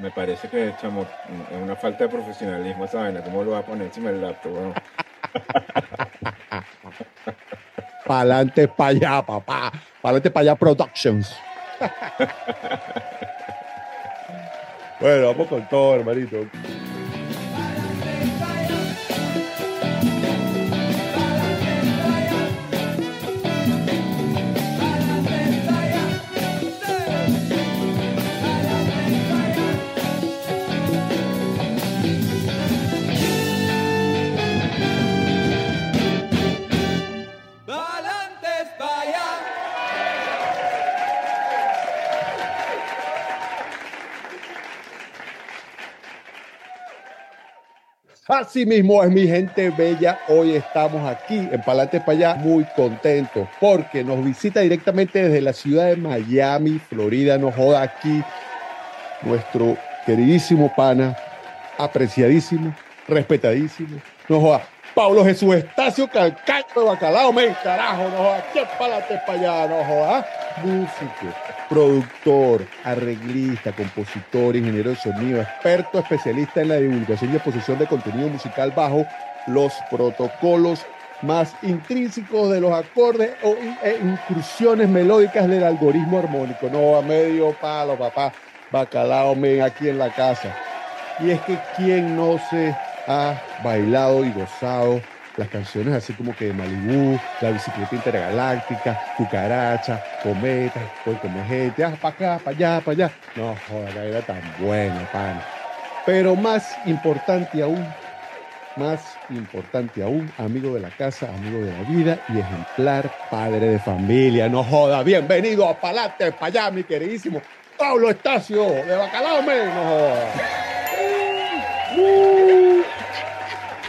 me parece que, chamo, es una falta de profesionalismo vaina. ¿Cómo lo va a poner encima del laptop? Bueno? Pa'lante para allá, papá. Pa'lante para allá Productions. bueno, vamos con todo, hermanito. Así mismo es mi gente bella. Hoy estamos aquí en Palante para allá muy contentos porque nos visita directamente desde la ciudad de Miami, Florida. Nos joda aquí nuestro queridísimo pana, apreciadísimo, respetadísimo. Nos joda Pablo Jesús Estacio Calcacho de Bacalao, men, carajo, no joda. ¿Qué Palante para allá? No joda. Músico productor, arreglista, compositor, ingeniero de sonido, experto especialista en la divulgación y exposición de contenido musical bajo los protocolos más intrínsecos de los acordes o e incursiones melódicas del algoritmo armónico. No, a medio palo, papá, bacalao, men, aquí en la casa. Y es que quien no se ha bailado y gozado las canciones así como que de Malibú, la bicicleta intergaláctica, cucaracha, cometa, voy como gente, ah, para acá, para allá, para allá. No, joder, era tan buena, pan. Pero más importante aún, más importante aún, amigo de la casa, amigo de la vida y ejemplar padre de familia. No joda, bienvenido a Palate, para allá, mi queridísimo Pablo Estacio, de Bacalao, no joda.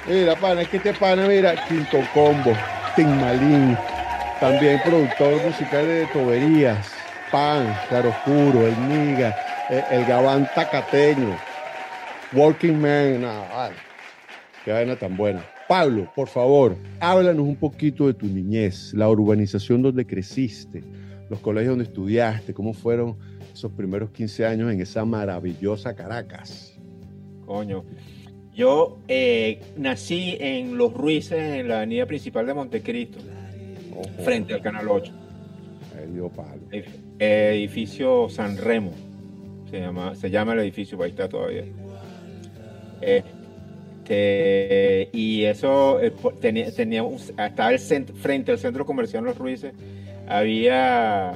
Mira, pana, es que este pana, mira, Quinto Combo, Tim Malín, también productor musical de Toberías, Pan, Claro Oscuro, El Niga, el, el Gabán Tacateño, Working Man, nada. Qué vaina tan buena. Pablo, por favor, háblanos un poquito de tu niñez, la urbanización donde creciste, los colegios donde estudiaste, cómo fueron esos primeros 15 años en esa maravillosa Caracas. Coño. Yo eh, nací en Los Ruices, en la avenida principal de Montecristo, Ojo, frente al Canal 8. ahí dio palo. Edif- Edificio San Remo. Se llama, se llama el edificio, ahí está todavía. Este, y eso eh, tenía, tenía un- estaba el cent- frente al centro comercial Los Ruices. Había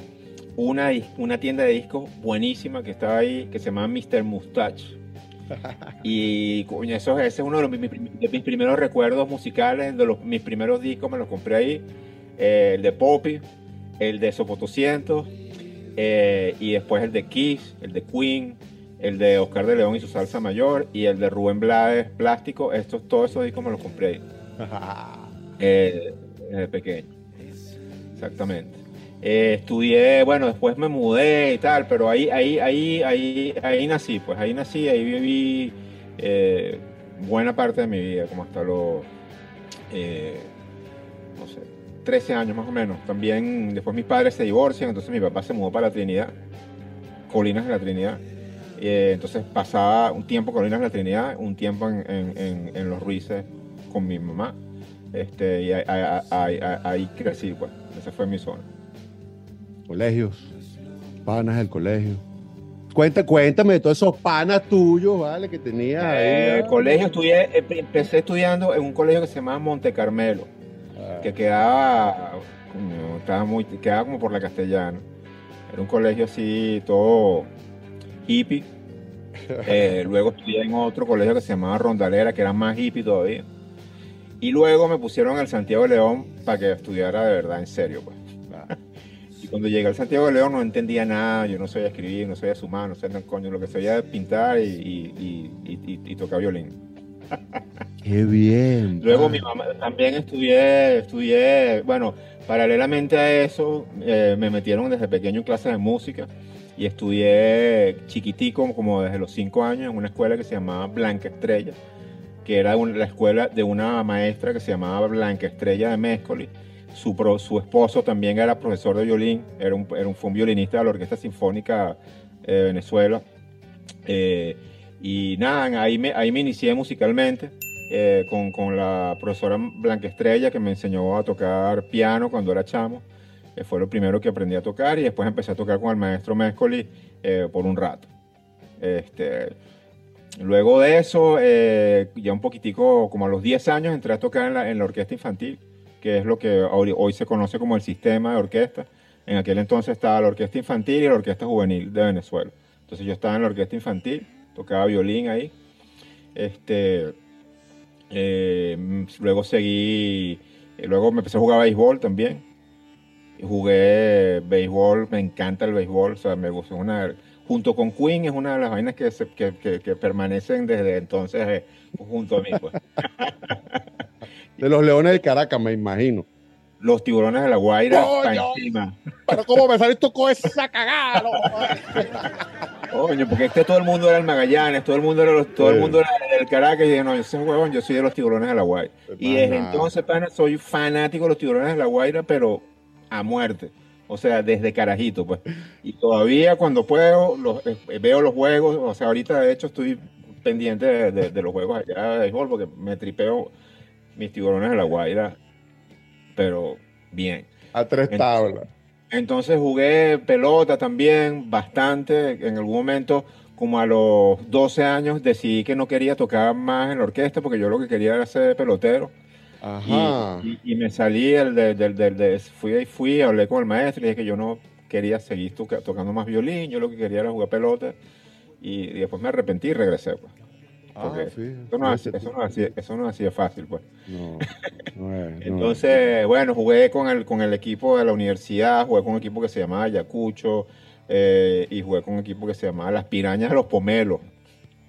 una, una tienda de discos buenísima que estaba ahí, que se llamaba Mr. Mustache. Y coño, eso, ese es uno de, los- mis, de mis primeros recuerdos musicales, de los, mis primeros discos me los compré ahí. Eh, el de Poppy, el de Sopo 200, eh, y después el de Kiss, el de Queen, el de Oscar de León y su salsa mayor, y el de Rubén Blades Plástico. Estos, todos esos discos me los compré ahí, eh, desde pequeño. Exactamente. Eh, estudié, bueno, después me mudé y tal, pero ahí, ahí, ahí, ahí, ahí nací, pues ahí nací, ahí viví eh, buena parte de mi vida, como hasta los, eh, no sé, 13 años más o menos. También después mis padres se divorcian, entonces mi papá se mudó para la Trinidad, Colinas de la Trinidad. Entonces pasaba un tiempo en Colinas de la Trinidad, un tiempo en, Los Ruices con mi mamá. Este, y ahí- ahí crecí, pues. Esa fue mi zona. Colegios, panas del colegio. Cuenta, cuéntame de todos esos panas tuyos, ¿vale? Que tenías ahí. Eh, ¿ah? colegio, estudié, eh, empecé estudiando en un colegio que se llamaba Monte Carmelo, Ah, que quedaba, estaba muy, quedaba como por la castellana. Era un colegio así, todo hippie. Eh, luego estudié en otro colegio que se llamaba Rondalera, que era más hippie todavía. Y luego me pusieron al Santiago de León para que estudiara de verdad, en serio, pues. Y cuando llegué al Santiago de León no entendía nada, yo no sabía escribir, no sabía sumar, no sabía coño, lo que sabía pintar y, y- y- y- tocar violín. Qué bien. Luego mi mamá también estudié, estudié, bueno, paralelamente a eso eh, me metieron desde pequeño en clases de música y estudié chiquitico, como desde los cinco años, en una escuela que se llamaba Blanca Estrella, que era la escuela de una maestra que se llamaba Blanca Estrella de Méscoli. Su, pro- su esposo también era profesor de violín, era un, era un, fue un violinista de la Orquesta Sinfónica eh, de Venezuela. Eh, y nada, ahí me, ahí me inicié musicalmente eh, con, con, la profesora Blanca Estrella que me enseñó a tocar piano cuando era chamo. Eh, fue lo primero que aprendí a tocar y después empecé a tocar con el maestro Mescoli por un rato. Este, luego de eso, ya un poquitico, como a los 10 años, entré a tocar en la, en la orquesta infantil, que es lo que hoy, hoy se conoce como el sistema de orquesta. En aquel entonces estaba la orquesta infantil y la orquesta juvenil de Venezuela. Entonces yo estaba en la orquesta infantil, tocaba violín ahí. Este, eh, luego seguí, eh, luego me empecé a jugar béisbol también. Jugué béisbol, me encanta el béisbol, o sea, me gusta una, junto con Queen es una de las vainas que, que, permanecen desde entonces eh, junto a mí. Pues. de los Leones del Caracas, me imagino los tiburones de la Guaira encima. Pero cómo me saliste con esa cagada, Coño, porque este todo el mundo era el Magallanes, todo el mundo era, todo el mundo era el Caracas, y dije, no, yo soy huevón, yo soy de los tiburones de la Guaira. y desde entonces, pana, soy fanático de los tiburones de la Guaira, pero a muerte. O sea, desde carajito, pues. Y todavía cuando puedo, los, eh, veo los juegos, o sea, ahorita de hecho estoy pendiente de, los juegos allá de béisbol, porque me tripeo mis tiburones de la Guaira pero bien. A tres tablas. Entonces jugué pelota también bastante. En algún momento, como a los 12 años, decidí que no quería tocar más en la orquesta porque yo lo que quería era ser pelotero. Ajá. Y, me salí del, del, del, fui, fui, hablé con el maestro y dije que yo no quería seguir tocando más violín, yo lo que quería era jugar pelota. Y, después me arrepentí y regresé. Pues. Ah, eso, no hacía, eso, no hacía, fácil, pues. Entonces, bueno, jugué con el, con el equipo de la universidad, jugué con un equipo que se llamaba Ayacucho eh, y jugué con un equipo que se llamaba Las Pirañas de los Pomelos.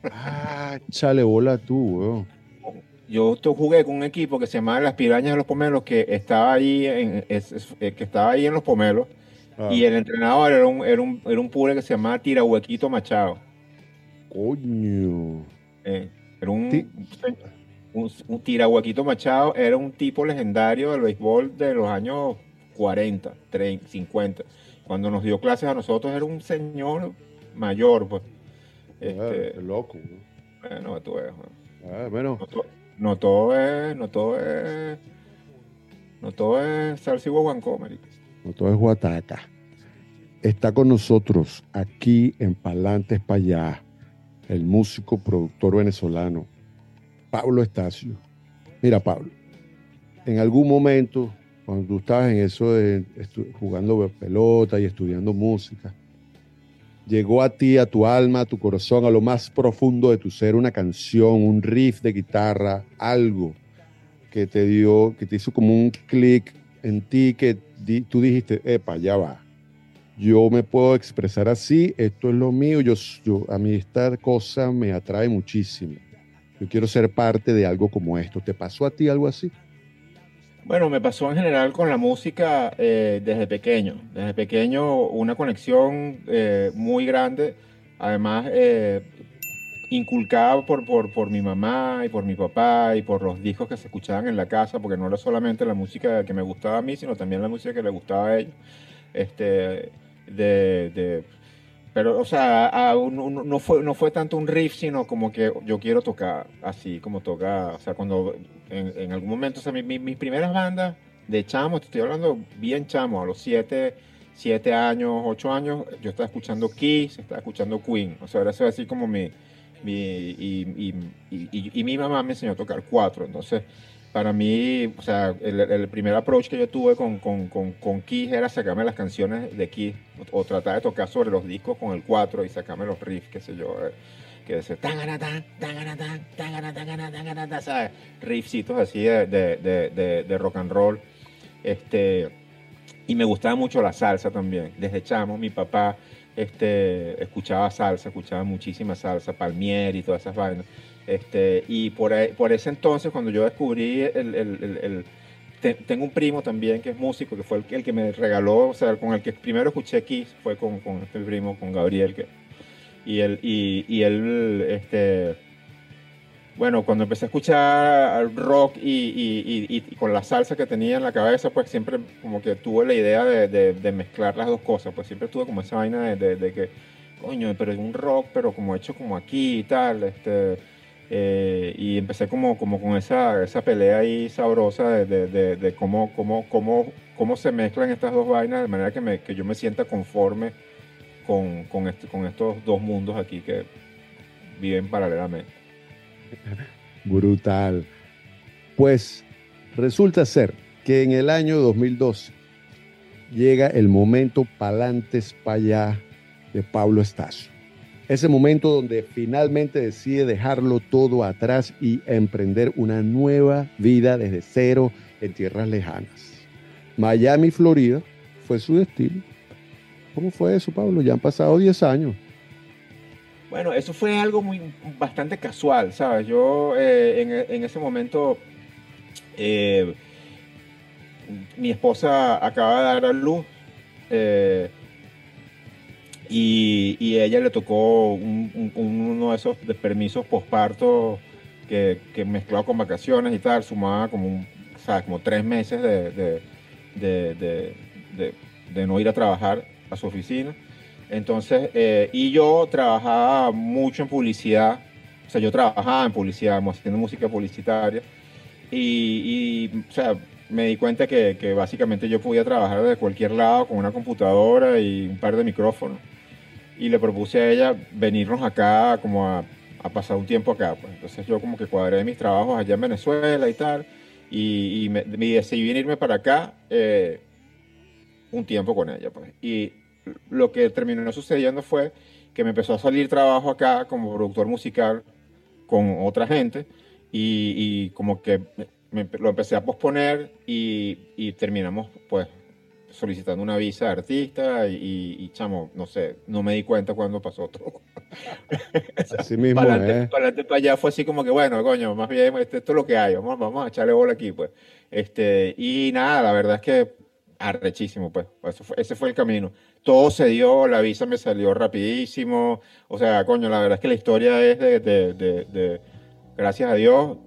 Ah, chale bola tú, weón. Yo jugué con un equipo que se llamaba Las Pirañas de los Pomelos, que estaba ahí en, eh, que estaba ahí en los Pomelos, ah. y el entrenador era un, era un, era un pure que se llamaba Tirahuequito Machado. Coño. Eh, era un, un, tirahuequito Machado, era un tipo legendario del béisbol de los años 40, 30, 50. Cuando nos dio clases a nosotros era un señor mayor, pues. Este, loco. Bueno, tú ves. Ah, bueno. No, todo es, no todo es, no todo es salsa y No todo es guataca. Está con nosotros aquí en Palantes para allá el músico productor venezolano Pablo Estacio. Mira, Pablo, en algún momento, cuando tú estabas en eso de jugando pelota y estudiando música, llegó a ti, a tu alma, a tu corazón, a lo más profundo de tu ser, una canción, un riff de guitarra, algo que te dio, que te hizo como un clic en ti, que tú dijiste, epa, ya va yo me puedo expresar así, esto es lo mío, yo, yo, a mí esta cosa me atrae muchísimo. Yo quiero ser parte de algo como esto. ¿Te pasó a ti algo así? Bueno, me pasó en general con la música eh, desde pequeño. Desde pequeño una conexión eh, muy grande, además eh, inculcada por, por, por, mi mamá y por mi papá y por los discos que se escuchaban en la casa, porque no era solamente la música que me gustaba a mí, sino también la música que le gustaba a ellos. Este, de, pero, o sea, no, fue, no fue tanto un riff, sino como que yo quiero tocar así, como tocar, o sea, cuando en, algún momento, o sea, mis primeras bandas de chamo, te estoy hablando bien chamo, a los siete, siete años, ocho años, yo estaba escuchando Kiss, estaba escuchando Queen, o sea, era así como mi, mi y, y, mi mamá me enseñó a tocar cuatro, entonces para mí, o sea, el, primer approach que yo tuve con, con, con, Kiss era sacarme las canciones de Kiss o, tratar de tocar sobre los discos con el 4 y sacarme los riffs, qué sé yo, eh, que decía ¿sabes? Riffcitos así de, de, de, rock and roll. Este, y me gustaba mucho la salsa también. Desde chamo, mi papá este, escuchaba salsa, escuchaba muchísima salsa, palmier y todas esas vainas. Este, y por, por ese entonces, cuando yo descubrí el, tengo un primo también que es músico, que fue el, el, que me regaló, o sea, con el que primero escuché Kiss, fue con, con este primo, con Gabriel, que, y él, y él, este, bueno, cuando empecé a escuchar rock y, con la salsa que tenía en la cabeza, pues siempre como que tuve la idea de, mezclar las dos cosas, pues siempre tuve como esa vaina de, que coño, pero es un rock, pero como hecho como aquí y tal, este, eh, y empecé como, como con esa, esa pelea ahí sabrosa de, cómo, cómo, cómo, cómo se mezclan estas dos vainas de manera que, que yo me sienta conforme con, con estos dos mundos aquí que viven paralelamente. Brutal. Pues resulta ser que en el año 2012 llega el momento pa'lantes pa' allá de Pablo Estacio. Ese momento donde finalmente decide dejarlo todo atrás y emprender una nueva vida desde cero en tierras lejanas. Miami, Florida, fue su destino. ¿Cómo fue eso, Pablo? Ya han pasado 10 años. Bueno, eso fue algo muy bastante casual, ¿sabes? Yo eh, en, ese momento eh, mi esposa acaba de dar a luz eh, y, ella le tocó uno de esos permisos posparto que, que mezclado con vacaciones y tal, sumaba como, un, como tres meses de, no ir a trabajar a su oficina. Entonces, eh, y yo trabajaba mucho en publicidad, o sea, yo trabajaba en publicidad, haciendo música publicitaria, y, y o sea, me di cuenta que, que, básicamente yo podía trabajar de cualquier lado con una computadora y un par de micrófonos. Y le propuse a ella venirnos acá como a, a pasar un tiempo acá. Pues. Entonces yo como que cuadré mis trabajos allá en Venezuela y tal. Y, y me, decidí venirme para acá eh, un tiempo con ella. Pues. Y lo que terminó sucediendo fue que me empezó a salir trabajo acá como productor musical con otra gente. Y, y como que lo empecé a posponer y, terminamos pues solicitando una visa de artista y, chamo, no sé, no me di cuenta cuando pasó todo. Así mismo, para adelante, para, para, allá fue así como que, bueno, coño, más bien este, esto es lo que hay, vamos, vamos a echarle bola aquí, pues. Este, y nada, la verdad es que arrechísimo, pues, ese fue el camino. Todo se dio, la visa me salió rapidísimo, o sea, coño, la verdad es que la historia es de, de, de gracias a Dios,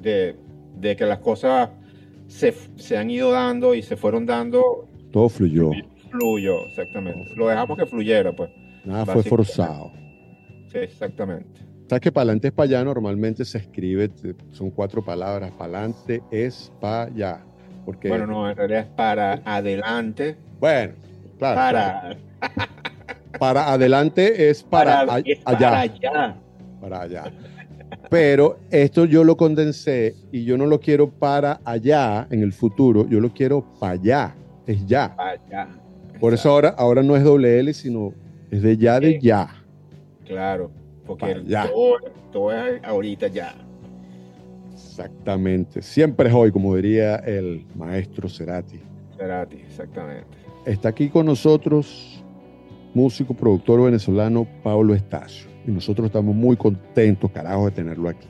de de que las cosas se, se, han ido dando y se fueron dando. Todo fluyó. Fluyó, exactamente. Lo dejamos que fluyera, pues. Nada fue forzado. Sí, exactamente. Sabes que para adelante es para allá normalmente se escribe, son cuatro palabras. Para adelante es para allá. Porque... Bueno, no, en realidad es para adelante. Bueno, claro. Para. Para adelante es para, allá. Para allá. Para allá. Pero esto yo lo condensé y yo no lo quiero para allá en el futuro, yo lo quiero para allá, es ya. allá. Por eso ahora, ahora no es doble L, sino es de ya, de ya. Claro, porque ya. Todo, es ahorita ya. Exactamente, siempre es hoy, como diría el maestro Cerati. Cerati, exactamente. Está aquí con nosotros músico, productor venezolano Pablo Estacio y nosotros estamos muy contentos, carajo, de tenerlo aquí.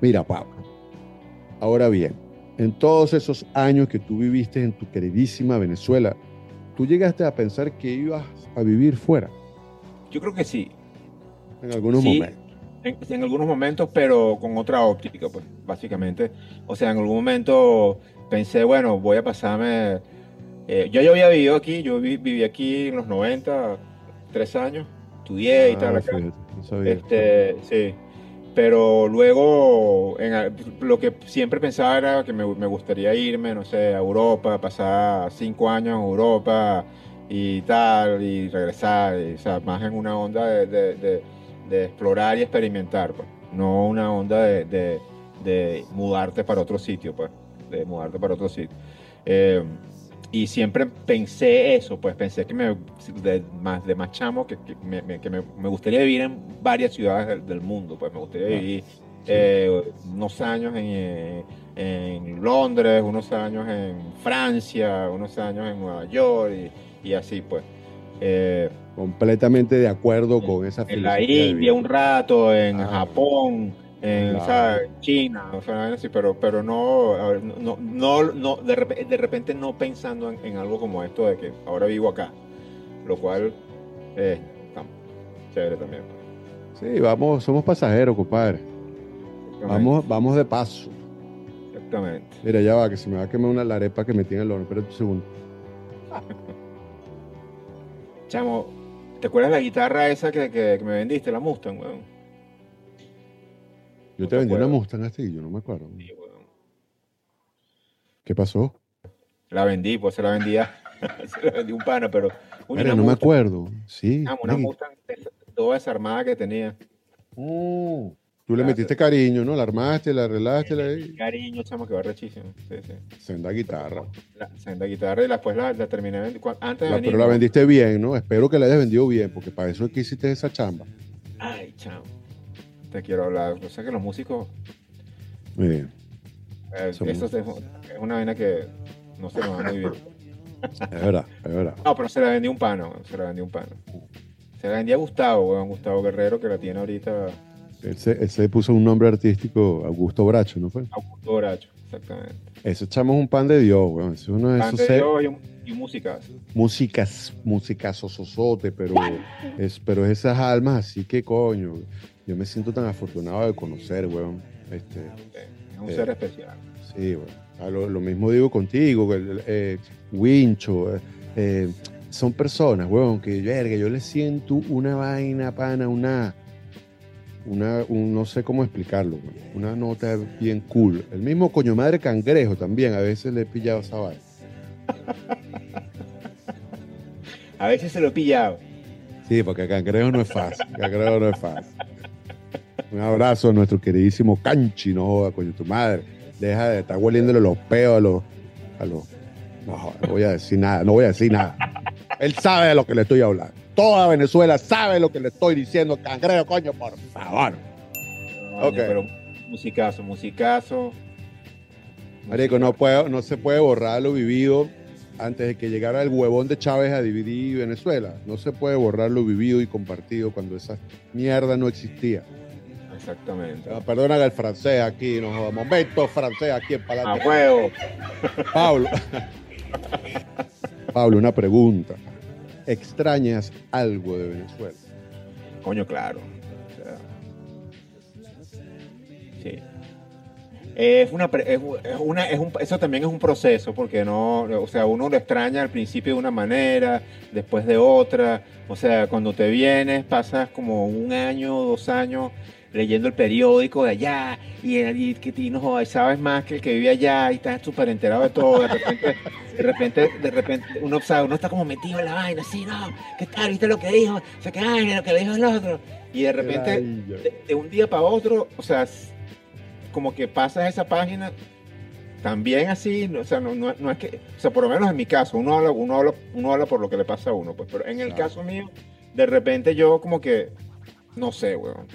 Mira, Pablo, ahora bien, en todos esos años que tú viviste en tu queridísima Venezuela, ¿tú llegaste a pensar que ibas a vivir fuera? Yo creo que sí. En algunos momentos. En, algunos momentos, pero con otra óptica, pues, básicamente. O sea, en algún momento pensé, bueno, voy a pasarme... Eh, yo ya había vivido aquí, yo viví aquí en los 90, tres años, estudié y ah, tal acá. Este, sí. Pero luego, en, lo que siempre pensaba era que me, gustaría irme, no sé, a Europa, pasar cinco años en Europa y tal, y regresar, o sea, más en una onda de, explorar y experimentar, pues. No una onda de, mudarte para otro sitio, pues. De mudarte para otro sitio. Eh, y siempre pensé eso, pues pensé que me, de, más, de más chamo, que, me, que me, gustaría vivir en varias ciudades del, mundo, pues me gustaría ah, vivir eh, unos años en, en, Londres, unos años en Francia, unos años en Nueva York y, y así pues. Eh, Completamente de acuerdo con esa filosofía. En la India un rato, en ah. Japón en China, o sea, pero, pero no, no, no, no de, repente, de repente no pensando en, algo como esto de que ahora vivo acá, lo cual es chévere también. Sí, vamos, somos pasajeros, compadre. Vamos, vamos de paso. Exactamente. Mira, ya va, que se me va a quemar una larepa que me tiene el horno. Espera un segundo. Chamo, ¿Te acuerdas la guitarra esa que, que- que me vendiste, la Mustang, weón? Yo No te vendí una. Mustang así, yo no me acuerdo. Sí. ¿Qué pasó? La vendí, pues se la vendía. se la vendí un pana, pero. Uy, Mira, no me acuerdo. Sí. ah, una Mustang toda desarmada que tenía. Mm. Tú le metiste cariño, ¿no? La armaste, la arreglaste, la Cariño, chamo, que va rechísimo. Sí, sí. senda guitarra. La senda guitarra y después la, la terminé vendiendo. Antes de La- venir. pero la vendiste bien, ¿no? Espero que la hayas vendido bien, porque para eso es que hiciste esa chamba. Ay, chamo. Te quiero hablar. O sea que los músicos. Muy bien. eh, es, es una vaina que no se nos da muy bien. Es verdad, es verdad. No, pero se la vendí un pano, se la vendí un pano. Se la vendí a Gustavo, weón, Gustavo Guerrero, que la tiene ahorita Él se, él se puso un nombre artístico, Augusto Bracho, ¿no fue? Augusto Bracho, exactamente. Ese chamo es un pan de Dios, weón. Ese Es uno de Pan esos de Dios y, y un musicazo. músicas, músicas sososote, pero es, pero esas almas así que coño. Yo me siento tan afortunado de conocer, weón. Este, Es un Eh. ser especial. sí, weón. Lo, lo mismo digo contigo, eh, Wincho, eh, eh, son personas, weón, que verga, yo le siento una vaina, pana, una, una, un- no sé cómo explicarlo, una nota bien cool. El mismo coño madre cangrejo también, a veces le he pillado esa vaina. A veces se lo he pillado. Sí, porque cangrejo no es fácil. Cangrejo no es fácil. Un abrazo a nuestro queridísimo Canchi, no joda, coño, tu madre. Deja de estar hueliéndole los peos a los. A los no, no voy a decir nada, no voy a decir nada. Él sabe de lo que le estoy hablando. Toda Venezuela sabe lo que le estoy diciendo. Cangrejo, coño, por favor. Coño, Ok. Pero musicazo, musicazo. Marico, no, puedo, no se puede borrar lo vivido antes de que llegara el huevón de Chávez a dividir Venezuela. No se puede borrar lo vivido y compartido cuando esa mierda no existía. Exactamente. Ah, Perdona el francés aquí, no joda. Momento francés aquí en A Palante. huevo. Pablo. Pablo, una pregunta. ¿Extrañas algo de Venezuela? Coño, claro. Sí. Es una, es una, es un, eso también es un proceso, porque no, o sea, uno lo extraña al principio de una manera, después de otra. O sea, cuando te vienes, pasas como un año, dos años leyendo el periódico de allá y, y que y no sabes más que el que vive allá y estás súper enterado de todo. De repente, de repente, de repente uno sabe, uno está como metido en la vaina, así, no, ¿qué tal? ¿Viste lo que dijo? O sea, que ay, lo que dijo el otro. Y de repente, de, de un día para otro, o sea, como que pasas esa página también así, o sea, no, no- no es que, o sea, por lo menos en mi caso, uno habla, uno habla, uno habla por lo que le pasa a uno, pues, pero en el Claro. caso mío, de repente yo como que, no sé, weón,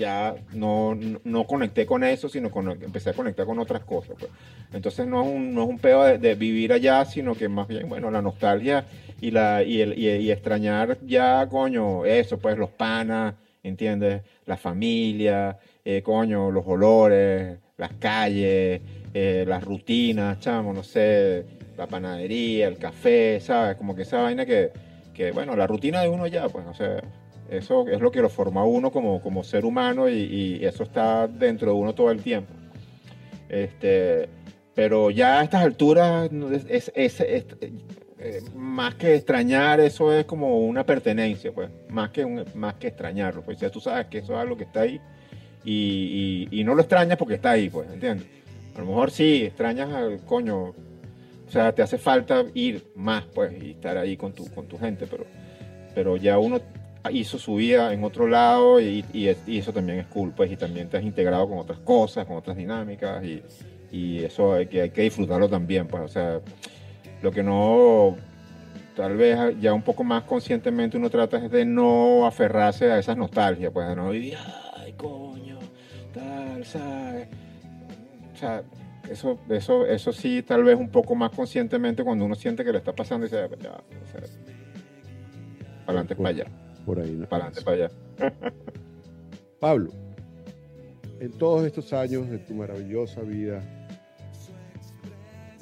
ya no, no, no conecté con eso, sino con, empecé a conectar con otras cosas, pues. Entonces no es un, no es un pedo de, de vivir allá, sino que más bien, bueno, la nostalgia y, la, y, el, y, y extrañar ya, coño, eso, pues los panas, ¿entiendes? La familia, eh, coño, los olores, las calles, eh, las rutinas, chamo, no sé, la panadería, el café, ¿sabes? Como que esa vaina que, que, bueno, la rutina de uno ya, pues, o sea, eso es lo que lo forma uno como, como ser humano y, eso está dentro de uno todo el tiempo. Este, pero ya a estas alturas, es, eh, más que extrañar, eso es como una pertenencia, pues, más que, más que extrañarlo, pues ya tú sabes que eso es algo que está ahí y, y- y no lo extrañas porque está ahí, pues, ¿entiendes? A lo mejor sí, extrañas al coño, o sea, te hace falta ir más, pues, y estar ahí con tu, con tu gente, pero, pero ya uno hizo su vida en otro lado y, y es- y eso también es cool, pues, y también te has integrado con otras cosas, con otras dinámicas y, eso hay que, hay que disfrutarlo también, pues, o sea, lo que no, tal vez ya un poco más conscientemente uno trata es de no aferrarse a esas nostalgias, pues, de no vivir, ay, coño, tal, ¿sabes? O sea, eso, eso, eso sí, tal vez un poco más conscientemente cuando uno siente que le está pasando y dice, ya, o sea, para adelante, para allá, Por ahí. ¿no? para adelante, para allá. Pablo, en todos estos años de tu maravillosa vida,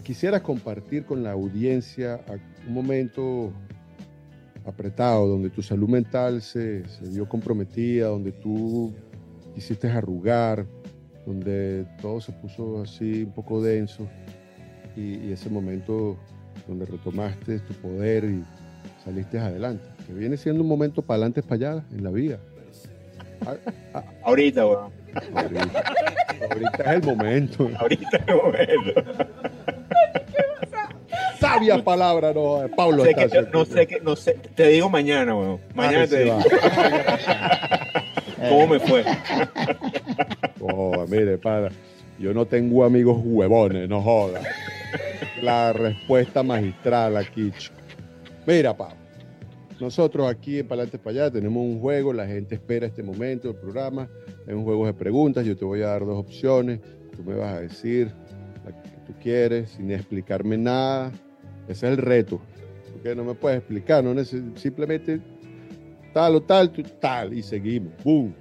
quisieras compartir con la audiencia un momento apretado, donde tu salud mental se, se vio comprometida, donde tú quisiste arrugar, donde todo se puso así un poco denso, y, y ese momento donde retomaste tu poder y saliste adelante. Que viene siendo un momento para adelante, para allá en la vida. Ahorita, weón. Ahorita, ahorita es el momento. Ahorita es el momento. Sabia palabra, no, eh, Pablo. Sé que- no sé qué, no sé. Te digo mañana, weón. Mañana Ay, te digo. ¿Cómo me fue? Oh, mire, para. Yo no tengo amigos huevones, no joda. La respuesta magistral aquí. Mira, Pablo. Nosotros aquí en Palante para allá tenemos un juego, la gente espera este momento del programa. Es un juego de preguntas, yo te voy a dar dos opciones. Tú me vas a decir la que tú quieres sin explicarme nada. Ese es el reto. Porque no me puedes explicar, no simplemente tal o tal, tal, y seguimos. ¡Boom!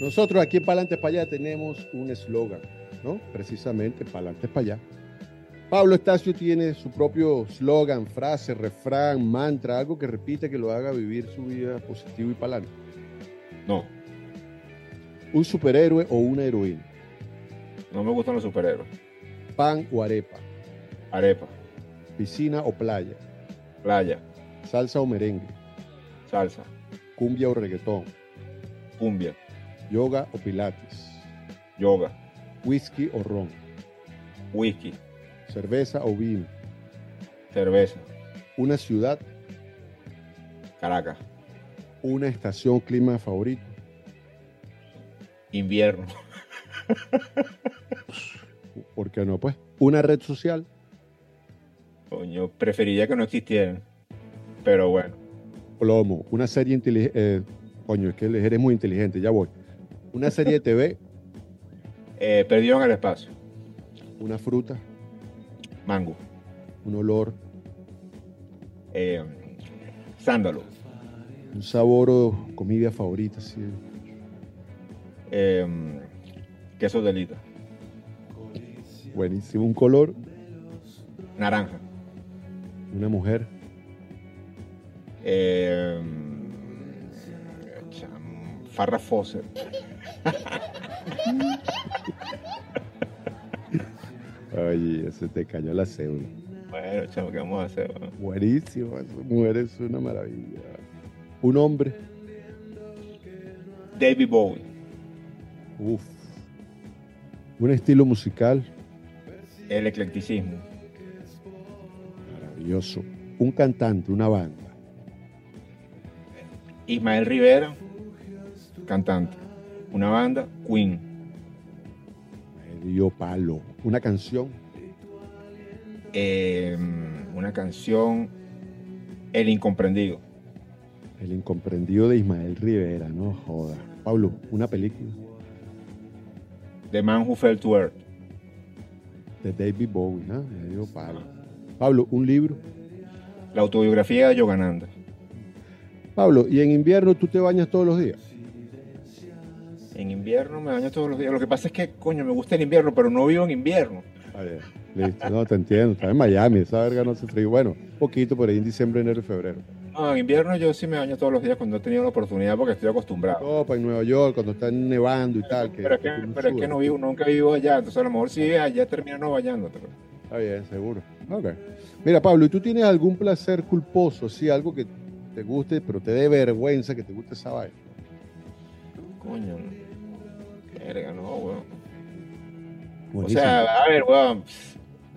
Nosotros aquí en Palantes para allá tenemos un eslogan, ¿no? Precisamente Palantes para allá. Pablo Estacio tiene su propio eslogan, frase, refrán, mantra, algo que repite que lo haga vivir su vida positivo y para adelante. No, Un superhéroe o una heroína, no me gustan los superhéroes. pan o arepa, Arepa, piscina o playa, playa, salsa o merengue, salsa, cumbia o reggaetón, cumbia, yoga o pilates, yoga, whisky o ron, whisky, cerveza o vino, cerveza, una ciudad, Caracas, una estación clima favorito, invierno, ¿por qué no? Pues, una red social, coño, preferiría que no existieran. Pero bueno, plomo, una serie inteligente, coño, es que eres muy inteligente, ya voy. Una serie de TV, eh, perdido en el espacio, una fruta, mango, un olor, eh, sándalo, un sabor o comida favorita, sí. eh, queso de lita, buenísimo, un color, naranja, una mujer, eh, Farrah Fawcett, Oye, se te cayó la cédula. Bueno, chamo, ¿qué vamos a hacer? Buenísimo, esa mujer es una maravilla. Un hombre, David Bowie, uff. Un estilo musical, el eclecticismo, maravilloso. Un cantante, una banda, Ismael Rivera, cantante, una banda, Queen, medio palo. Una canción, eh, una canción, El Incomprendido, El incomprendido de Ismael Rivera, no joda. Pablo, una película The Man Who Fell to Earth, de David Bowie, ¿no? Medio palo. Pablo, un libro. la autobiografía de Yogananda. Pablo, ¿y en invierno tú te bañas todos los días? En invierno me baño todos los días. Lo que pasa es que, coño, me gusta el invierno, pero no vivo en invierno. Bien, listo. No, te entiendo. Estás en Miami, esa verga no hace frío. Bueno, un poquito por ahí en diciembre, enero y febrero. No, en invierno yo sí me baño todos los días cuando he tenido la oportunidad porque estoy acostumbrado. Copa en Nueva York, cuando está nevando y tal. Que, Pero es que, pero es que sudas. no vivo, nunca vivo allá, entonces a lo mejor si vives allá terminas no bañándote. pero- Está bien, seguro. Ok. Mira, Pablo, ¿y tú tienes algún placer culposo? Sí, algo que te guste, pero te dé vergüenza que te guste esa vaina. Coño, verga, no, weón. O sea, a ver, weón,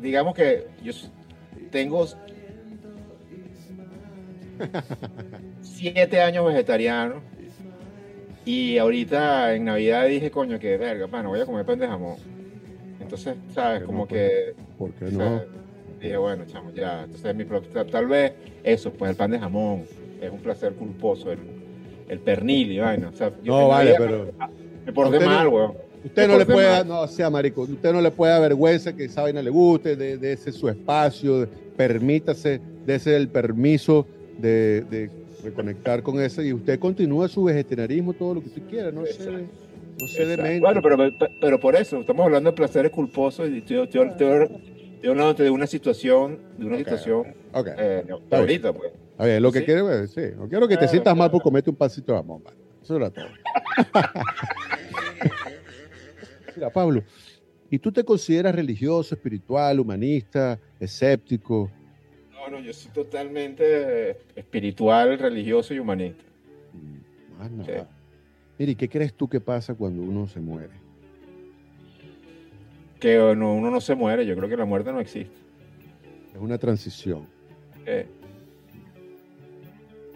digamos que yo tengo siete años vegetariano y ahorita en Navidad dije, coño, que verga, no voy a comer pan de jamón. Entonces, ¿sabes? Como no, que ¿Por qué no? dije, bueno, chamo, ya. Entonces, mi tal, vez eso, pues el pan de jamón es un placer culposo, el, el pernil y vaina. O sea, yo No, vale, Navidad pero Me porté mal, weón. Usted no le puede, mal. no sea marico, usted no le puede dar vergüenza que esa vaina le guste, de, de ese su espacio, de- permítase, ese el permiso de, de reconectar con ese y usted continúa su vegetarianismo todo lo que usted quiera, no se, Exacto. no se demente. Bueno, pero, pero por eso, estamos hablando de placeres culposos y estoy, estoy- estoy- estoy hablando de una situación, de una situación Ok, eh, ahorita, pues. a ver, lo que sí. quiero es, sí, no quiero que te Claro, sientas mal por comerte un pasito de jamón, vale. Eso era todo. Mira, Pablo, ¿y tú te consideras religioso, espiritual, humanista, escéptico? No, No, yo soy totalmente espiritual, religioso y humanista. Mm, más nada. Sí. Mire, ¿qué crees tú que pasa cuando uno se muere? Que uno no se muere, yo creo que la muerte no existe. Es una transición.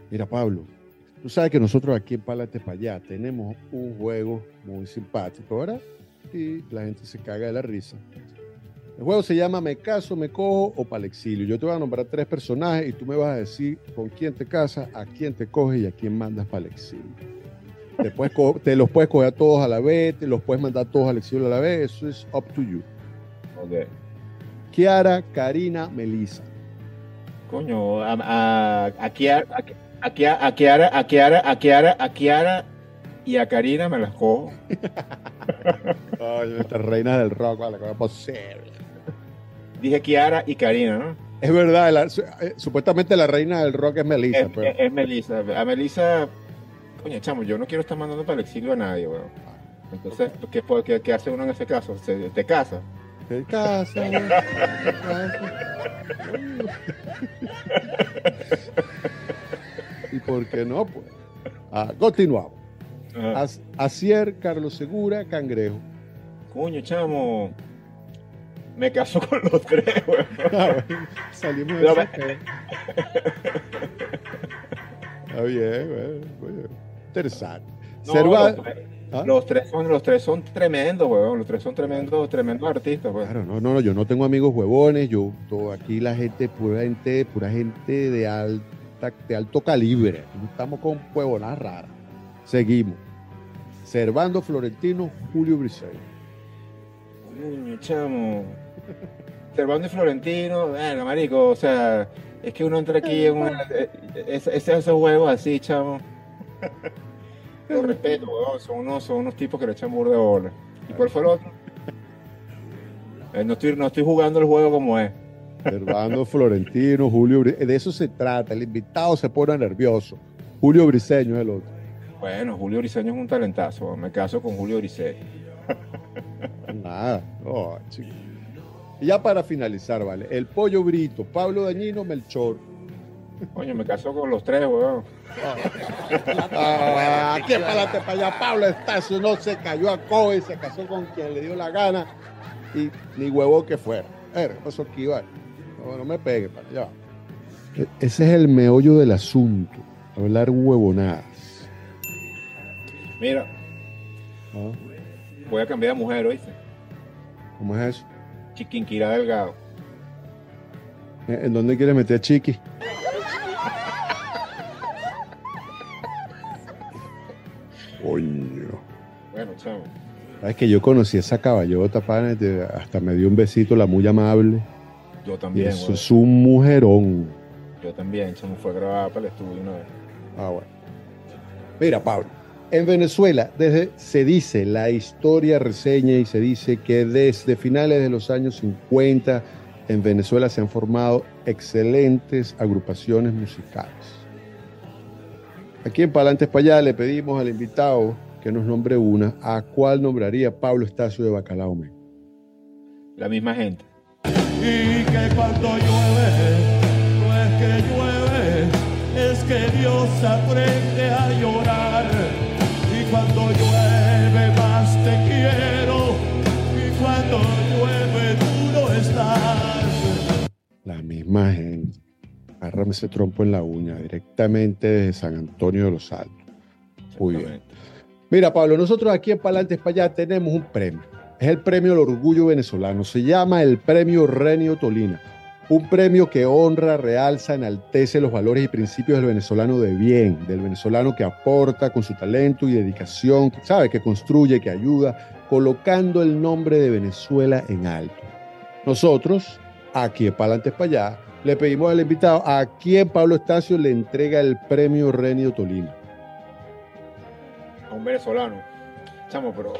Mira, Pablo, tú sabes que nosotros aquí en Palate para allá tenemos un juego muy simpático, ¿verdad? Y la gente se caga de la risa. El juego se llama Me caso, me cojo o para exilio. Yo te voy a nombrar tres personajes y tú me vas a decir con quién te casas, a quién te coges y a quién mandas para el exilio. Te, te los puedes coger a todos a la vez, te los puedes mandar todos al exilio a la vez, eso es up to you. Ok. Kiara, Karina, Melissa. Coño, a, a, a, Kiara, a, a, Kiara, a Kiara, a Kiara, a Kiara y a Karina me las cojo. Ay, nuestra reina del rock, vale, ¿cómo es posible? Dije Kiara y Karina, ¿no? Es verdad, la, eh, supuestamente la reina del rock es Melissa. Es, pero... es, es Melissa. A Melissa, coño, chamo, yo no quiero estar mandando para el exilio a nadie, weón. Entonces, ¿qué, qué, qué hace uno en ese caso? ¿Se, ¿Te casa? Te casa, te casa. ¿Y por qué no? Pues. Ah, continuamos. Acier, Carlos Segura, Cangrejo. Coño, chamo. Me caso con los tres. Ah, salimos de Está bien, güey. Interesante. No, Serva... los, tres, ¿Ah? los, tres son, los tres son tremendos, weón. Los tres son tremendos, tremendos artistas, weón. Claro, no, no, yo no tengo amigos huevones. Yo, todo, aquí la gente, pura gente, pura gente de alta, de alto calibre. No estamos con huevonas raras. Seguimos. Servando Florentino, Julio Briseño. Coño, chamo. Servando y Florentino, bueno, marico, o sea, es que uno entra aquí en una. Ese, esos juegos así, chamo. Lo respeto, weón. Son unos, son unos tipos que le echan burro de bola. ¿Y cuál fue el otro? Eh, no, estoy, no estoy jugando el juego como es. Servando Florentino, Julio De eso se trata. El invitado se pone nervioso. Julio Briseño es el otro. Bueno, Julio Briseño es un talentazo. Me caso con Julio Briseño. Nada. Oh, y ya para finalizar, ¿vale? El pollo brito, Pablo Dañino, Melchor. Coño, me casó con los tres, weón. Ah, aquí para para allá. Pablo Estacio no se cayó a coge, se casó con quien le dio la gana y ni huevo que fuera. ver, eso aquí va. No, no me pegue para allá. E-, ese es el meollo del asunto. Hablar huevonadas. Mira. ¿Ah? Voy a cambiar de mujer, ¿oíste? ¿Cómo es eso? Chiquinquirá Delgado. ¿En dónde quieres meter a Chiqui? Coño. Bueno, chavo. Sabes que yo conocí a esa caballota, pana, hasta me dio un besito, la muy amable. Yo también. eso es un mujerón. Yo también, chamo, fue grabada para el estudio una vez. Ah, bueno. Mira, Pablo. En Venezuela, desde, se dice, la historia reseña y se dice que desde finales de los años 50 en Venezuela se han formado excelentes agrupaciones musicales. Aquí en Palantes para allá le pedimos al invitado que nos nombre una. ¿A cuál nombraría Pablo Estacio de Bacalao La misma gente. Y que cuando llueve, no es que llueve, es que Dios aprende a llorar Gente. Agárrame ese trompo en la uña directamente desde San Antonio de los Altos. Muy bien. Mira, Pablo, nosotros aquí en Palantes para allá tenemos un premio. Es el premio al orgullo venezolano. Se llama el premio Renio Tolina un premio que honra, realza, enaltece los valores y principios del venezolano de bien, del venezolano que aporta con su talento y dedicación, sabe, que construye, que ayuda, colocando el nombre de Venezuela en alto. Nosotros, aquí en Palantes para allá, le pedimos al invitado a quien Pablo Estacio le entrega el premio Renio Tolima. A un venezolano. Chamo, pero.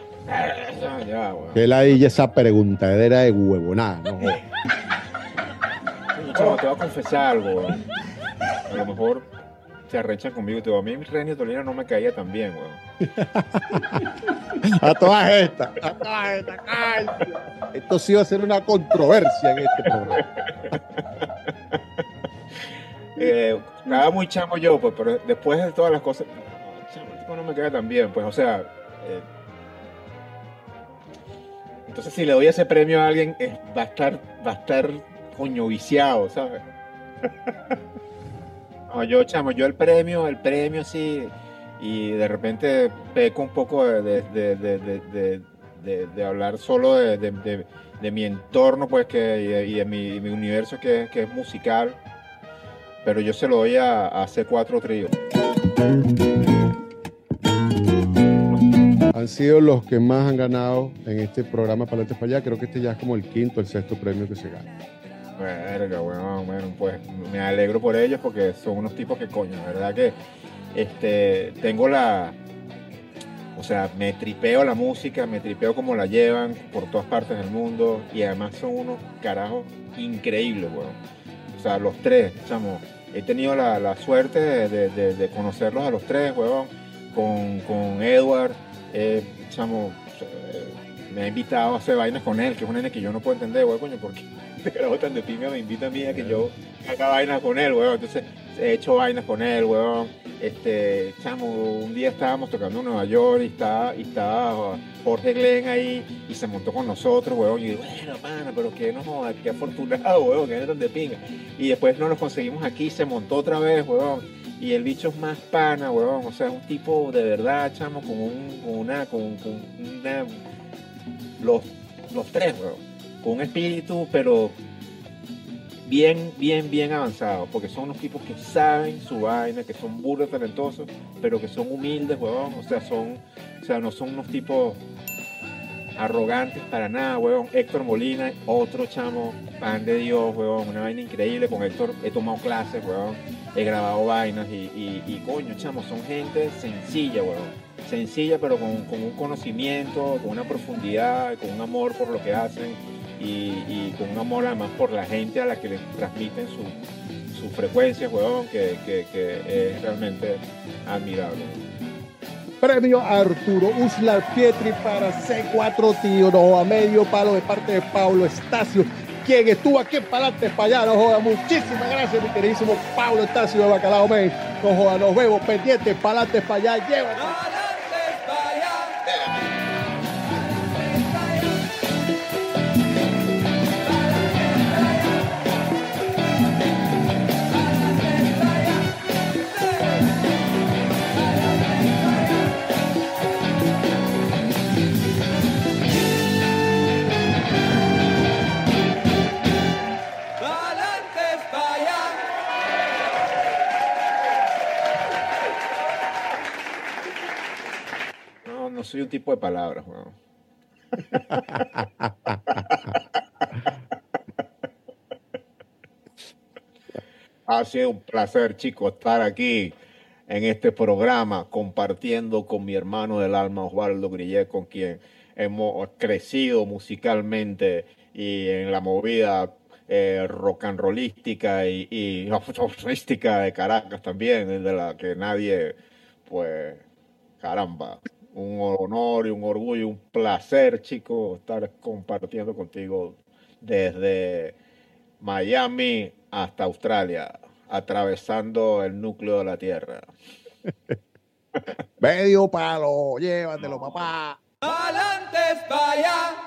Ya, Que la esa preguntadera de huevonada, ¿no? te voy a confesar algo. A lo mejor se arrechan conmigo y te digo, a mí mi Renio Tolina no me caía tan bien, weón. a todas estas, a todas estas, Esto sí va a ser una controversia en este programa. eh, estaba muy chamo yo, pues, pero después de todas las cosas, no, chamo, no me queda tan bien, pues, o sea, eh, entonces si le doy ese premio a alguien, va a estar, va a estar coño viciado, ¿sabes? no, yo, chamo, yo el premio, el premio sí, y de repente peco un poco de, de, de, de, hablar solo de, mi entorno, pues, que, y de, y de mi, mi universo que, que es musical, pero yo se lo doy a, a C4 Trío. Han sido los que más han ganado en este programa Paletes para allá. Creo que este ya es como el quinto, el sexto premio que se gana. Verga, bueno, bueno, pues me alegro por ellos porque son unos tipos que coño, la verdad que este, tengo la, o sea, me tripeo la música, me tripeo como la llevan por todas partes del mundo y además son unos carajos increíbles, weón. O sea, los tres, chamo, he tenido la, la suerte de, de- conocerlos a los tres, weón, con, con Edward, eh, chamo, eh, me ha invitado a hacer vainas con él, que es un nene que yo no puedo entender, weón, coño, porque este carajo tan de pinga me invita a mí a que yo haga vainas con él, weón. Entonces, he hecho vainas con él, weón. Este, chamo, un día estábamos tocando en Nueva York y estaba, y estaba Jorge Glenn ahí y se montó con nosotros, weón. Y bueno, pana, pero que no qué afortunado, weón, que era tan de pinga. Y después no nos conseguimos aquí, se montó otra vez, weón. Y el bicho es más pana, weón. O sea, es un tipo de verdad, chamo, con, un, con una, con, con una, los, los tres, weón. Con un espíritu, pero bien, bien, bien avanzado, porque son unos tipos que saben su vaina, que son burros talentosos, pero que son humildes, huevón, o sea, son, o sea, no son unos tipos arrogantes para nada, huevón. Héctor Molina, otro chamo, pan de Dios, huevón, una vaina increíble, con Héctor he tomado clases, huevón, he grabado vainas y coño, chamo, son gente sencilla, huevón. Sencilla, pero con, con un conocimiento, con una profundidad, con un amor por lo que hacen y, con un amor además por la gente a la que les transmiten su, su frecuencia, huevón, que, que, es realmente admirable. Premio Arturo Uslar Pietri para C4 Tío, no joda, medio palo de parte de Pablo Estacio, quien estuvo aquí en Palante para allá, no joda, muchísimas gracias mi queridísimo Pablo Estacio de Bacalao Men, no joda, nos vemos pendientes, Palante para allá, llévate. Un tipo de palabras, huevón. Ha sido un placer, chicos, estar aquí en este programa compartiendo con mi hermano del alma, Osvaldo Grillet, con quien hemos crecido musicalmente y en la movida eh, rock and rollística y, y de Caracas también, de la que nadie, pues, caramba, un honor y un orgullo, un placer, chico, estar compartiendo contigo desde Miami hasta Australia, atravesando el núcleo de la Tierra. Medio palo, llévatelo papá. Pa' allá.